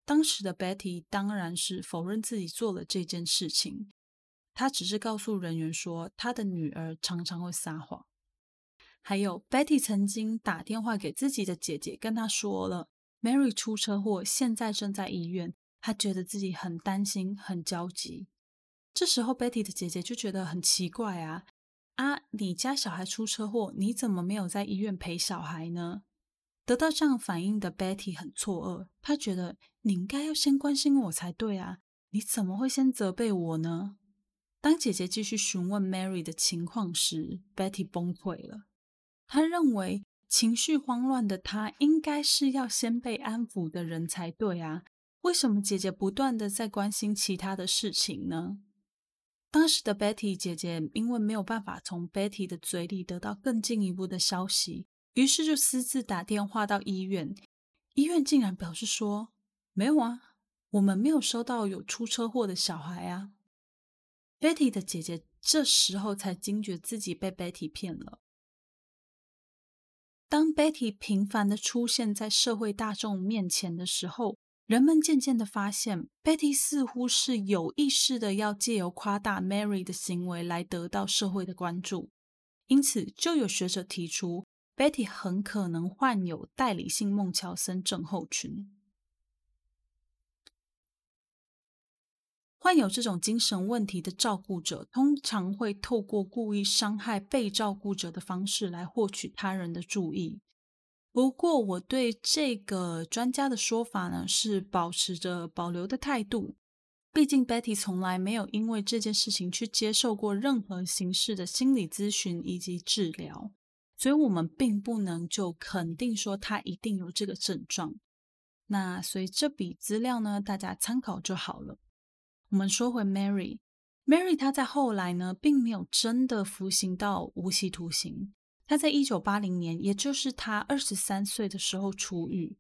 当时的 Betty 当然是否认自己做了这件事情，她只是告诉人员说，她的女儿常常会撒谎。还有 Betty 曾经打电话给自己的姐姐，跟她说了 Mary 出车祸，现在正在医院，她觉得自己很担心，很焦急。这时候 Betty 的姐姐就觉得很奇怪啊啊！你家小孩出车祸，你怎么没有在医院陪小孩呢？得到这样反应的 Betty 很错愕，她觉得你应该要先关心我才对啊，你怎么会先责备我呢？当姐姐继续询问 Mary 的情况时，Betty 崩溃了。她认为情绪慌乱的她应该是要先被安抚的人才对啊，为什么姐姐不断的在关心其他的事情呢？当时的 Betty 姐姐因为没有办法从 Betty 的嘴里得到更进一步的消息。于是就私自打电话到医院，医院竟然表示说没有啊，我们没有收到有出车祸的小孩啊。Betty 的姐姐这时候才惊觉自己被 Betty 骗了。当 Betty 频繁的出现在社会大众面前的时候，人们渐渐的发现，Betty 似乎是有意识的要借由夸大 Mary 的行为来得到社会的关注，因此就有学者提出。Betty 很可能患有代理性孟乔森症候群。患有这种精神问题的照顾者，通常会透过故意伤害被照顾者的方式来获取他人的注意。不过，我对这个专家的说法呢，是保持着保留的态度。毕竟，Betty 从来没有因为这件事情去接受过任何形式的心理咨询以及治疗。所以，我们并不能就肯定说他一定有这个症状。那所以这笔资料呢，大家参考就好了。我们说回 Mary，Mary 她在后来呢，并没有真的服刑到无期徒刑。她在一九八零年，也就是她二十三岁的时候出狱。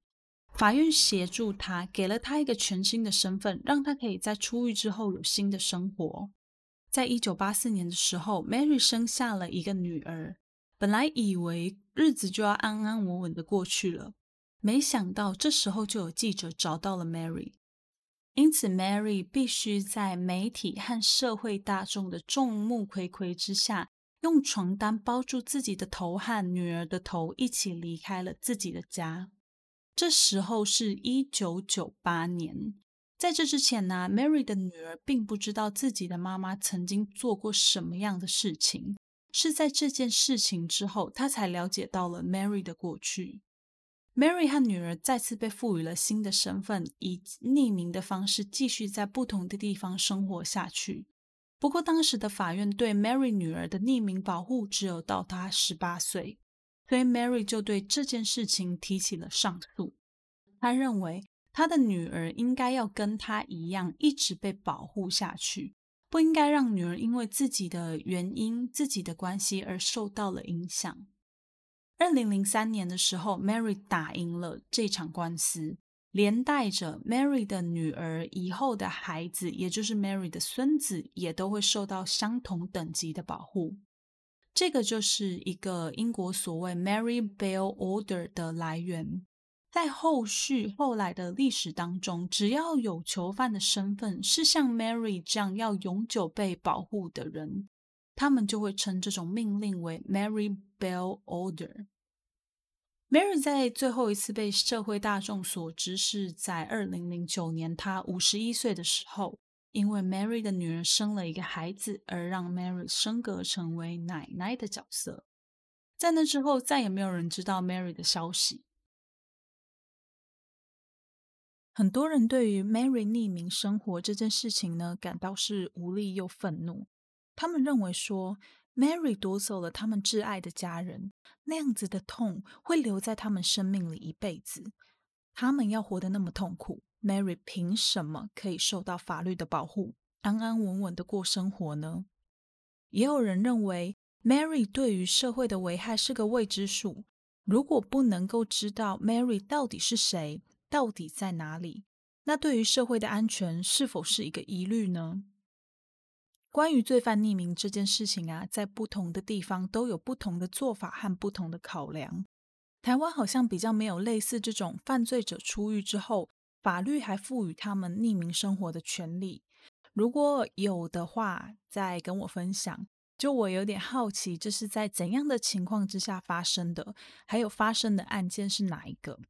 法院协助她，给了她一个全新的身份，让她可以在出狱之后有新的生活。在一九八四年的时候，Mary 生下了一个女儿。本来以为日子就要安安稳稳的过去了，没想到这时候就有记者找到了 Mary，因此 Mary 必须在媒体和社会大众的众目睽睽之下，用床单包住自己的头和女儿的头，一起离开了自己的家。这时候是一九九八年，在这之前呢，Mary 的女儿并不知道自己的妈妈曾经做过什么样的事情。是在这件事情之后，他才了解到了 Mary 的过去。Mary 和女儿再次被赋予了新的身份，以匿名的方式继续在不同的地方生活下去。不过，当时的法院对 Mary 女儿的匿名保护只有到她十八岁，所以 Mary 就对这件事情提起了上诉。他认为他的女儿应该要跟他一样，一直被保护下去。不应该让女儿因为自己的原因、自己的关系而受到了影响。二零零三年的时候，Mary 打赢了这场官司，连带着 Mary 的女儿以后的孩子，也就是 Mary 的孙子，也都会受到相同等级的保护。这个就是一个英国所谓 Mary Bail Order 的来源。在后续后来的历史当中，只要有囚犯的身份是像 Mary 这样要永久被保护的人，他们就会称这种命令为 Mary Bell Order。Mary 在最后一次被社会大众所知是在二零零九年，她五十一岁的时候，因为 Mary 的女儿生了一个孩子，而让 Mary 升格成为奶奶的角色。在那之后，再也没有人知道 Mary 的消息。很多人对于 Mary 匿名生活这件事情呢，感到是无力又愤怒。他们认为说，Mary 夺走了他们挚爱的家人，那样子的痛会留在他们生命里一辈子。他们要活得那么痛苦，Mary 凭什么可以受到法律的保护，安安稳稳的过生活呢？也有人认为，Mary 对于社会的危害是个未知数。如果不能够知道 Mary 到底是谁，到底在哪里？那对于社会的安全是否是一个疑虑呢？关于罪犯匿名这件事情啊，在不同的地方都有不同的做法和不同的考量。台湾好像比较没有类似这种犯罪者出狱之后，法律还赋予他们匿名生活的权利。如果有的话，再跟我分享。就我有点好奇，这是在怎样的情况之下发生的？还有发生的案件是哪一个？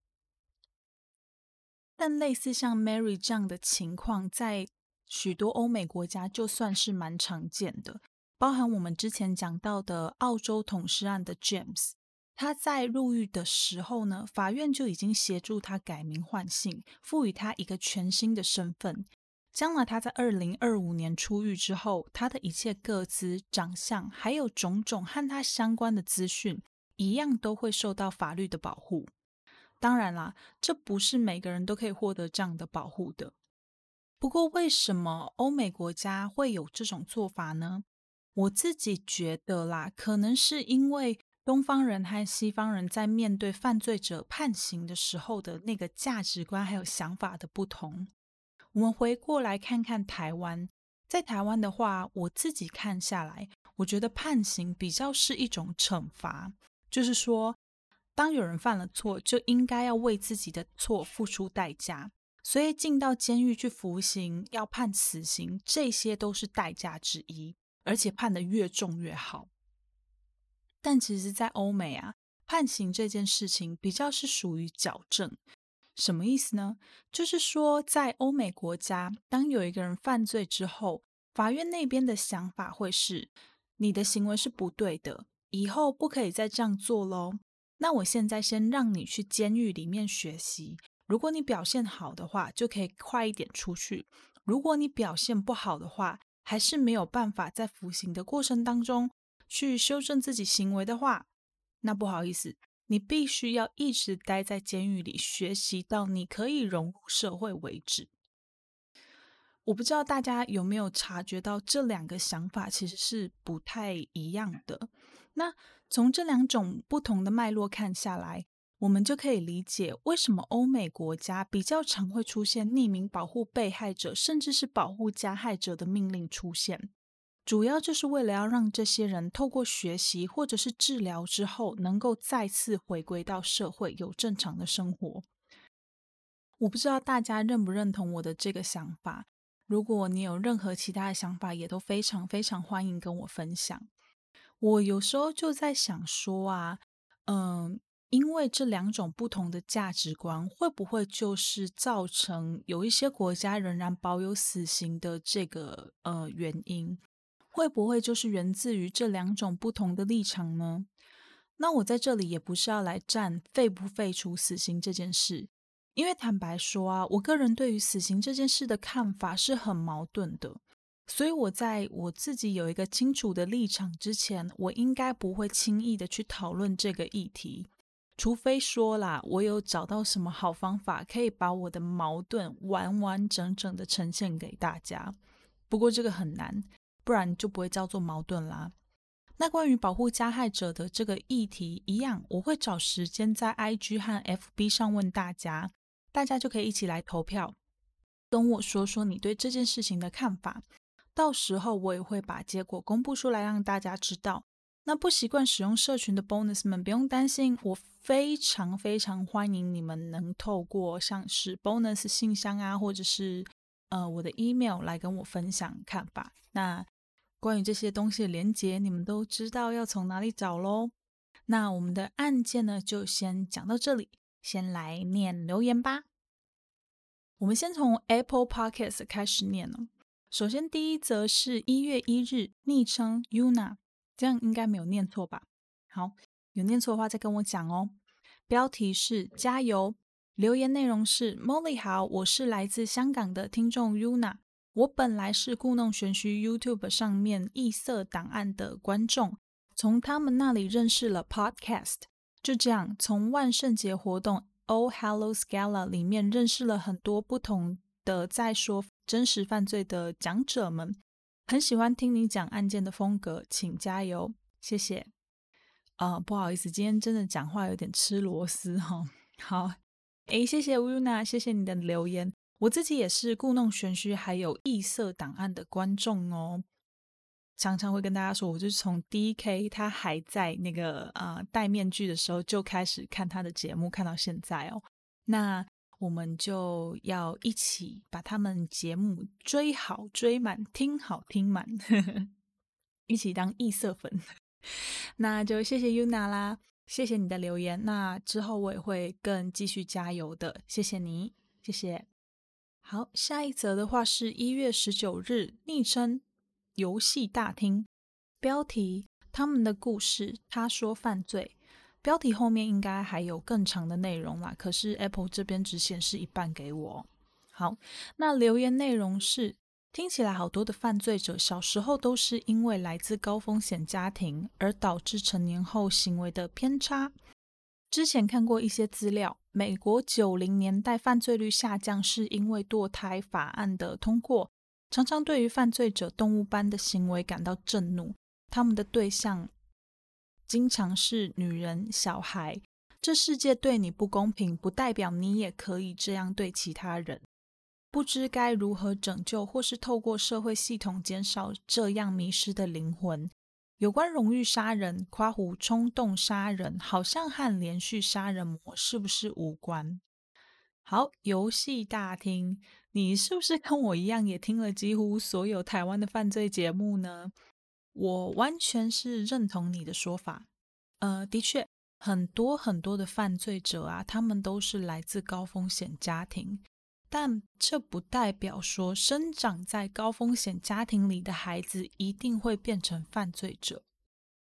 但类似像 Mary 这样的情况，在许多欧美国家就算是蛮常见的，包含我们之前讲到的澳洲捅尸案的 James，他在入狱的时候呢，法院就已经协助他改名换姓，赋予他一个全新的身份。将来他在二零二五年出狱之后，他的一切个资、长相，还有种种和他相关的资讯，一样都会受到法律的保护。当然啦，这不是每个人都可以获得这样的保护的。不过，为什么欧美国家会有这种做法呢？我自己觉得啦，可能是因为东方人和西方人在面对犯罪者判刑的时候的那个价值观还有想法的不同。我们回过来看看台湾，在台湾的话，我自己看下来，我觉得判刑比较是一种惩罚，就是说，当有人犯了错，就应该要为自己的错付出代价，所以进到监狱去服刑，要判死刑，这些都是代价之一，而且判的越重越好。但其实，在欧美啊，判刑这件事情比较是属于矫正。什么意思呢？就是说，在欧美国家，当有一个人犯罪之后，法院那边的想法会是：你的行为是不对的，以后不可以再这样做喽。那我现在先让你去监狱里面学习，如果你表现好的话，就可以快一点出去；如果你表现不好的话，还是没有办法在服刑的过程当中去修正自己行为的话，那不好意思。你必须要一直待在监狱里学习到你可以融入社会为止。我不知道大家有没有察觉到这两个想法其实是不太一样的。那从这两种不同的脉络看下来，我们就可以理解为什么欧美国家比较常会出现匿名保护被害者，甚至是保护加害者的命令出现。主要就是为了要让这些人透过学习或者是治疗之后，能够再次回归到社会，有正常的生活。我不知道大家认不认同我的这个想法。如果你有任何其他的想法，也都非常非常欢迎跟我分享。我有时候就在想说啊，嗯，因为这两种不同的价值观，会不会就是造成有一些国家仍然保有死刑的这个呃原因？会不会就是源自于这两种不同的立场呢？那我在这里也不是要来站废不废除死刑这件事，因为坦白说啊，我个人对于死刑这件事的看法是很矛盾的。所以我在我自己有一个清楚的立场之前，我应该不会轻易的去讨论这个议题，除非说啦，我有找到什么好方法可以把我的矛盾完完整整的呈现给大家。不过这个很难。不然就不会叫做矛盾啦。那关于保护加害者的这个议题，一样我会找时间在 IG 和 FB 上问大家，大家就可以一起来投票，跟我说说你对这件事情的看法。到时候我也会把结果公布出来，让大家知道。那不习惯使用社群的 Bonus 们不用担心，我非常非常欢迎你们能透过像是 Bonus 信箱啊，或者是呃我的 email 来跟我分享看法。那关于这些东西的连接，你们都知道要从哪里找喽。那我们的案件呢，就先讲到这里。先来念留言吧。我们先从 Apple Podcast 开始念哦。首先，第一则是一月一日，昵称 Yuna，这样应该没有念错吧？好，有念错的话再跟我讲哦。标题是加油。留言内容是 Molly 好，我是来自香港的听众 Yuna。我本来是故弄玄虚 YouTube 上面异色档案的观众，从他们那里认识了 Podcast，就这样从万圣节活动 Old Hello Gala 里面认识了很多不同的在说真实犯罪的讲者们，很喜欢听你讲案件的风格，请加油，谢谢。啊，不好意思，今天真的讲话有点吃螺丝哈。好，诶，谢谢 Una，谢谢你的留言。我自己也是故弄玄虚，还有异色档案的观众哦，常常会跟大家说，我就是从 D K 他还在那个呃戴面具的时候就开始看他的节目，看到现在哦。那我们就要一起把他们节目追好追满，听好听满。一起当异色粉。那就谢谢 UNA 啦，谢谢你的留言。那之后我也会更继续加油的，谢谢你，谢谢。好，下一则的话是一月十九日，昵称游戏大厅，标题他们的故事。他说犯罪，标题后面应该还有更长的内容啦，可是 Apple 这边只显示一半给我。好，那留言内容是。听起来好多的犯罪者小时候都是因为来自高风险家庭而导致成年后行为的偏差。之前看过一些资料，美国九零年代犯罪率下降是因为堕胎法案的通过，常常对于犯罪者动物般的行为感到震怒。他们的对象经常是女人、小孩。这世界对你不公平，不代表你也可以这样对其他人。不知该如何拯救，或是透过社会系统减少这样迷失的灵魂。有关荣誉杀人、夸胡冲动杀人，好像和连续杀人魔是不是无关？好，游戏大厅，你是不是跟我一样，也听了几乎所有台湾的犯罪节目呢？我完全是认同你的说法。呃，的确，很多很多的犯罪者啊，他们都是来自高风险家庭。但这不代表说，生长在高风险家庭里的孩子一定会变成犯罪者。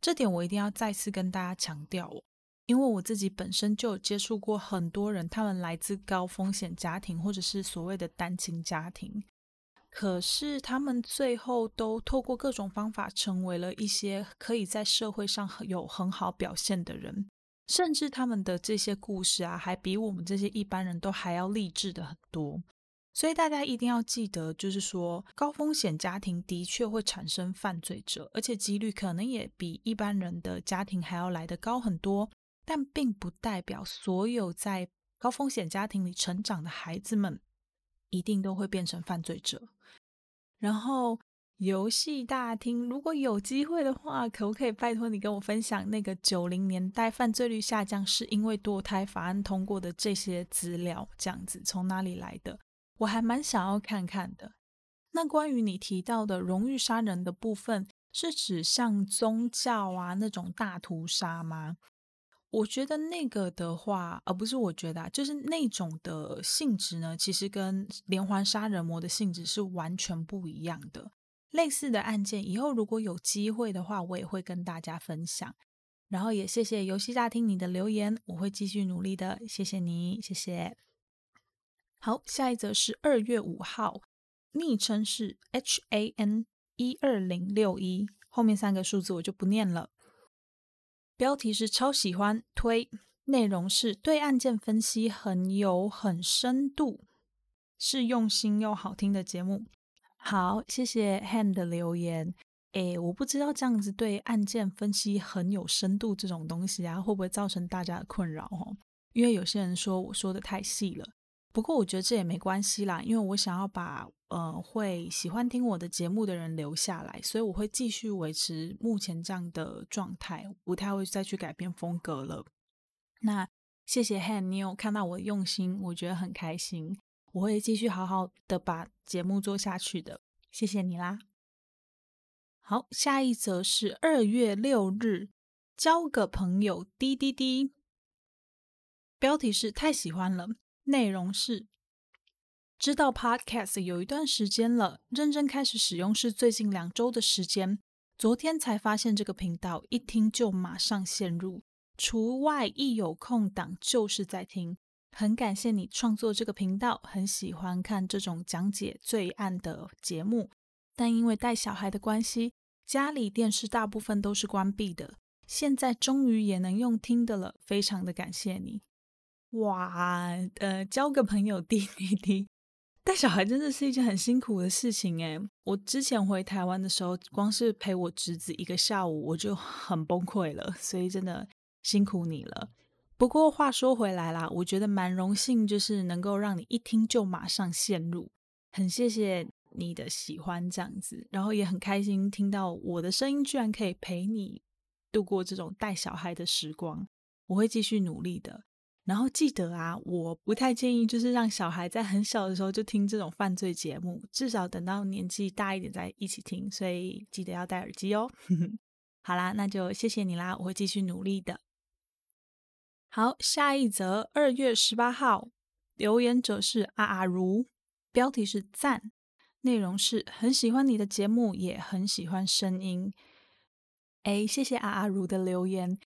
这点我一定要再次跟大家强调哦，因为我自己本身就有接触过很多人，他们来自高风险家庭或者是所谓的单亲家庭，可是他们最后都透过各种方法，成为了一些可以在社会上有很好表现的人。甚至他们的这些故事啊，还比我们这些一般人都还要励志的很多。所以大家一定要记得，就是说高风险家庭的确会产生犯罪者，而且几率可能也比一般人的家庭还要来得高很多。但并不代表所有在高风险家庭里成长的孩子们一定都会变成犯罪者。然后。游戏大厅，如果有机会的话，可不可以拜托你跟我分享那个九零年代犯罪率下降是因为堕胎法案通过的这些资料？这样子从哪里来的？我还蛮想要看看的。那关于你提到的荣誉杀人的部分，是指像宗教啊那种大屠杀吗？我觉得那个的话，而不是我觉得，啊就是那种的性质呢，其实跟连环杀人魔的性质是完全不一样的。类似的案件，以后如果有机会的话，我也会跟大家分享。然后也谢谢游戏大厅你的留言，我会继续努力的。谢谢你，谢谢。好，下一则是二月五号，昵称是 H A N 一二零六一，后面三个数字我就不念了。标题是超喜欢推，内容是对案件分析很有很深度，是用心又好听的节目。好，谢谢 Hand 的留言。诶，我不知道这样子对案件分析很有深度这种东西啊，会不会造成大家的困扰哦？因为有些人说我说的太细了。不过我觉得这也没关系啦，因为我想要把呃会喜欢听我的节目的人留下来，所以我会继续维持目前这样的状态，不太会再去改变风格了。那谢谢 Han，你有看到我的用心，我觉得很开心。我会继续好好的把节目做下去的，谢谢你啦。好，下一则是二月六日，交个朋友滴滴滴，标题是太喜欢了，内容是知道 Podcast 有一段时间了，认真开始使用是最近两周的时间，昨天才发现这个频道，一听就马上陷入，除外一有空档就是在听。很感谢你创作这个频道，很喜欢看这种讲解罪案的节目，但因为带小孩的关系，家里电视大部分都是关闭的。现在终于也能用听的了，非常的感谢你！哇，呃，交个朋友 滴滴滴，带小孩真的是一件很辛苦的事情诶我之前回台湾的时候，光是陪我侄子一个下午，我就很崩溃了，所以真的辛苦你了。不过话说回来啦，我觉得蛮荣幸，就是能够让你一听就马上陷入，很谢谢你的喜欢这样子，然后也很开心听到我的声音居然可以陪你度过这种带小孩的时光，我会继续努力的。然后记得啊，我不太建议就是让小孩在很小的时候就听这种犯罪节目，至少等到年纪大一点再一起听。所以记得要戴耳机哦。好啦，那就谢谢你啦，我会继续努力的。好，下一则，二月十八号，留言者是阿阿如，标题是赞，内容是很喜欢你的节目，也很喜欢声音。哎，谢谢阿阿如的留言。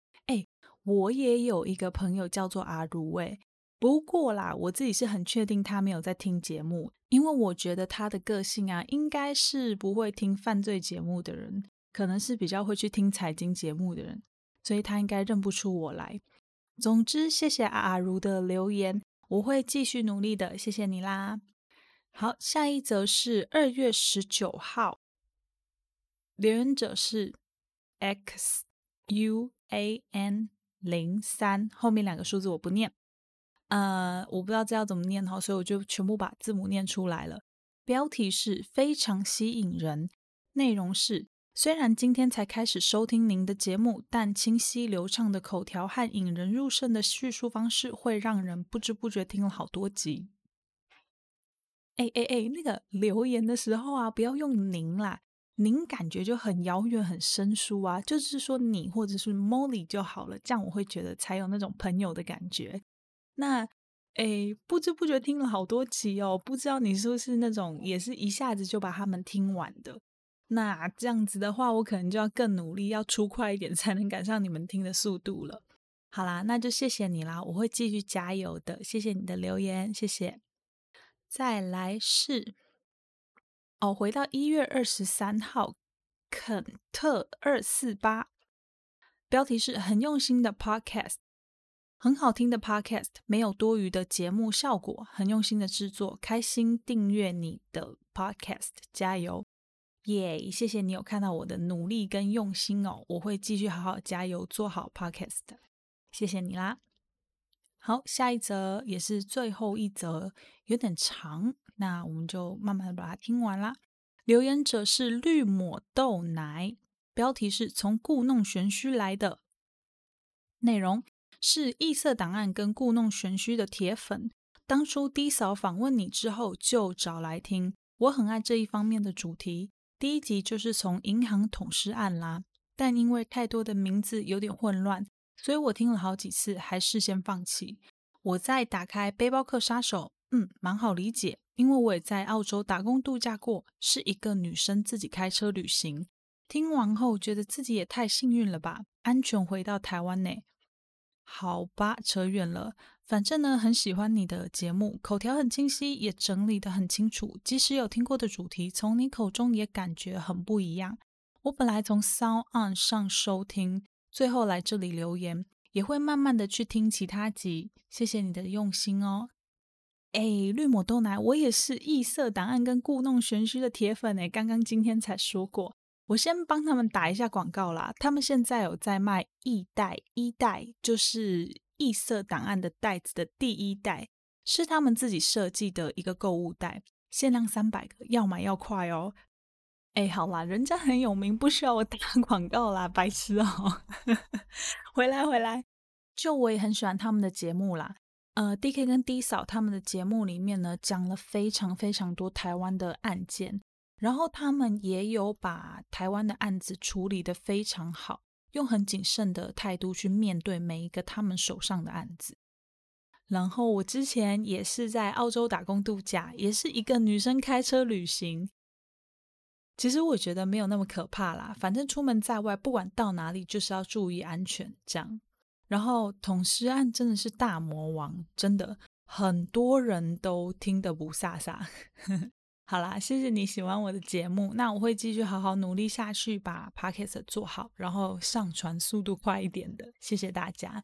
我也有一个朋友叫做阿如诶，不过啦，我自己是很确定他没有在听节目，因为我觉得他的个性啊，应该是不会听犯罪节目的人，可能是比较会去听财经节目的人，所以他应该认不出我来。总之，谢谢阿阿如的留言，我会继续努力的，谢谢你啦。好，下一则是二月十九号，留言者是 X U A N。零三后面两个数字我不念，呃，我不知道这要怎么念哈，所以我就全部把字母念出来了。标题是非常吸引人，内容是虽然今天才开始收听您的节目，但清晰流畅的口条和引人入胜的叙述方式，会让人不知不觉听了好多集。哎哎哎，那个留言的时候啊，不要用您啦。您感觉就很遥远、很生疏啊，就是说你或者是 Molly 就好了，这样我会觉得才有那种朋友的感觉。那诶，不知不觉听了好多集哦，不知道你是不是那种也是一下子就把他们听完的？那这样子的话，我可能就要更努力，要出快一点，才能赶上你们听的速度了。好啦，那就谢谢你啦，我会继续加油的。谢谢你的留言，谢谢。再来是。哦，回到一月二十三号，肯特二四八，标题是很用心的 Podcast，很好听的 Podcast，没有多余的节目效果，很用心的制作，开心订阅你的 Podcast，加油，耶！谢谢你有看到我的努力跟用心哦，我会继续好好加油，做好 Podcast 的，谢谢你啦。好，下一则也是最后一则，有点长。那我们就慢慢的把它听完啦。留言者是绿抹豆奶，标题是从故弄玄虚来的，内容是异色档案跟故弄玄虚的铁粉。当初低嫂访问你之后，就找来听。我很爱这一方面的主题。第一集就是从银行捅尸案啦，但因为太多的名字有点混乱，所以我听了好几次，还是先放弃。我再打开背包客杀手，嗯，蛮好理解。因为我也在澳洲打工度假过，是一个女生自己开车旅行。听完后觉得自己也太幸运了吧，安全回到台湾呢。好吧，扯远了。反正呢，很喜欢你的节目，口条很清晰，也整理得很清楚。即使有听过的主题，从你口中也感觉很不一样。我本来从 Sound 上收听，最后来这里留言，也会慢慢的去听其他集。谢谢你的用心哦。哎，绿抹豆奶，我也是异色档案跟故弄玄虚的铁粉哎，刚刚今天才说过，我先帮他们打一下广告啦。他们现在有在卖一袋，一代就是异色档案的袋子的第一代，是他们自己设计的一个购物袋，限量三百个，要买要快哦。哎，好啦，人家很有名，不需要我打 广告啦，白痴哦。回来回来，就我也很喜欢他们的节目啦。呃，D K 跟 D 嫂他们的节目里面呢，讲了非常非常多台湾的案件，然后他们也有把台湾的案子处理的非常好，用很谨慎的态度去面对每一个他们手上的案子。然后我之前也是在澳洲打工度假，也是一个女生开车旅行。其实我觉得没有那么可怕啦，反正出门在外，不管到哪里，就是要注意安全，这样。然后捅尸案真的是大魔王，真的很多人都听得不飒飒。好啦，谢谢你喜欢我的节目，那我会继续好好努力下去，把 Pocket 做好，然后上传速度快一点的。谢谢大家。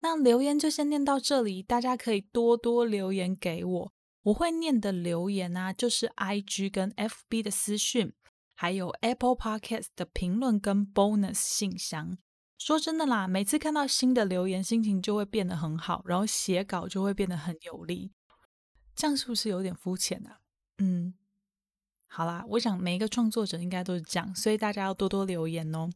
那留言就先念到这里，大家可以多多留言给我，我会念的留言啊，就是 IG 跟 FB 的私讯，还有 Apple Podcast 的评论跟 bonus 信箱。说真的啦，每次看到新的留言，心情就会变得很好，然后写稿就会变得很有力。这样是不是有点肤浅呢？嗯，好啦，我想每一个创作者应该都是这样，所以大家要多多留言哦。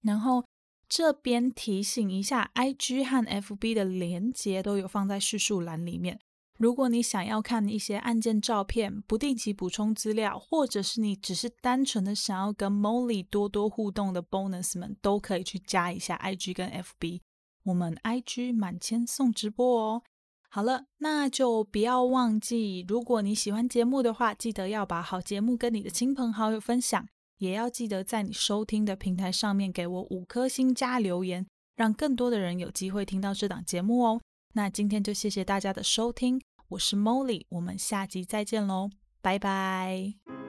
然后这边提醒一下，IG 和 FB 的连接都有放在叙述栏里面。如果你想要看一些案件照片、不定期补充资料，或者是你只是单纯的想要跟 Molly 多多互动的 Bonus 们，都可以去加一下 IG 跟 FB。我们 IG 满千送直播哦。好了，那就不要忘记，如果你喜欢节目的话，记得要把好节目跟你的亲朋好友分享，也要记得在你收听的平台上面给我五颗星加留言，让更多的人有机会听到这档节目哦。那今天就谢谢大家的收听。我是 Molly，我们下集再见喽，拜拜。